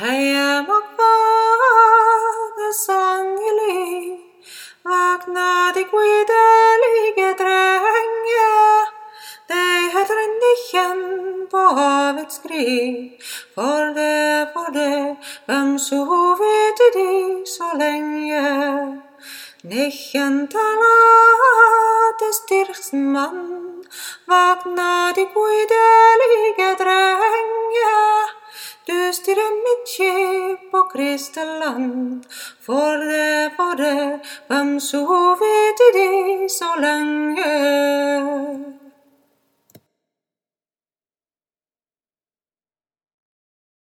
Heia vakvade sangelig, vakna de guidelige drenge. De heter nikken på havets skrik, for det, for det, hvem sovet de så lenge? Nikken talate styrksmann, vakna de guidelige drenge. Skip på Kristeland, for det, for det, hvem sovet de så lenge?